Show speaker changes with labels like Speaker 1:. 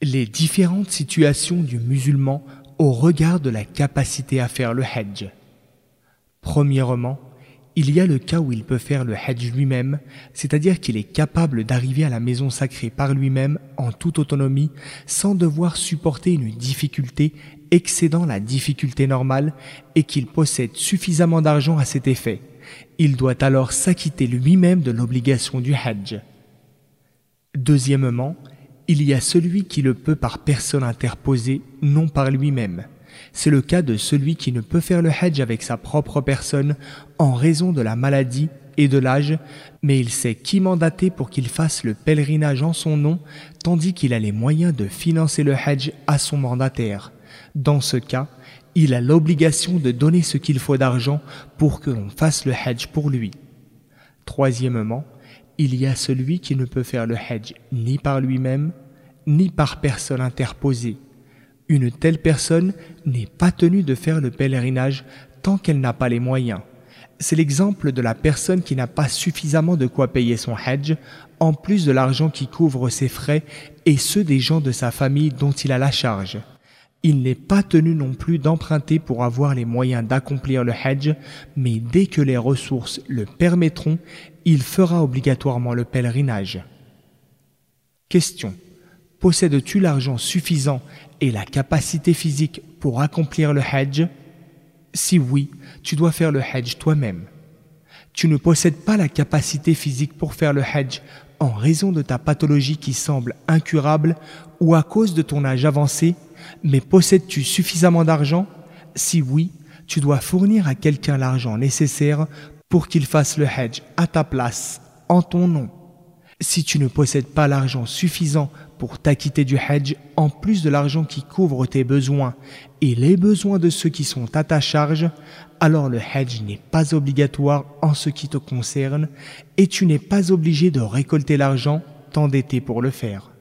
Speaker 1: Les différentes situations du musulman au regard de la capacité à faire le hajj. Premièrement, il y a le cas où il peut faire le hajj lui-même, c'est-à-dire qu'il est capable d'arriver à la maison sacrée par lui-même en toute autonomie sans devoir supporter une difficulté excédant la difficulté normale et qu'il possède suffisamment d'argent à cet effet. Il doit alors s'acquitter lui-même de l'obligation du hajj. Deuxièmement, il y a celui qui le peut par personne interposée, non par lui-même. C'est le cas de celui qui ne peut faire le hajj avec sa propre personne en raison de la maladie et de l'âge, mais il sait qui mandater pour qu'il fasse le pèlerinage en son nom, tandis qu'il a les moyens de financer le hajj à son mandataire. Dans ce cas, il a l'obligation de donner ce qu'il faut d'argent pour que l'on fasse le hajj pour lui. Troisièmement, il y a celui qui ne peut faire le hajj ni par lui-même, ni par personne interposée. Une telle personne n'est pas tenue de faire le pèlerinage tant qu'elle n'a pas les moyens. C'est l'exemple de la personne qui n'a pas suffisamment de quoi payer son hajj, en plus de l'argent qui couvre ses frais et ceux des gens de sa famille dont il a la charge. Il n'est pas tenu non plus d'emprunter pour avoir les moyens d'accomplir le hajj, mais dès que les ressources le permettront, il fera obligatoirement le pèlerinage. Question. Possèdes-tu l'argent suffisant et la capacité physique pour accomplir le hajj? Si oui, tu dois faire le hajj toi-même. Tu ne possèdes pas la capacité physique pour faire le hajj en raison de ta pathologie qui semble incurable ou à cause de ton âge avancé mais possèdes-tu suffisamment d'argent? Si oui, tu dois fournir à quelqu'un l'argent nécessaire pour qu'il fasse le hajj à ta place, en ton nom. Si tu ne possèdes pas l'argent suffisant pour t'acquitter du hajj, en plus de l'argent qui couvre tes besoins et les besoins de ceux qui sont à ta charge, alors le hajj n'est pas obligatoire en ce qui te concerne et tu n'es pas obligé de récolter l'argent t'endetter pour le faire.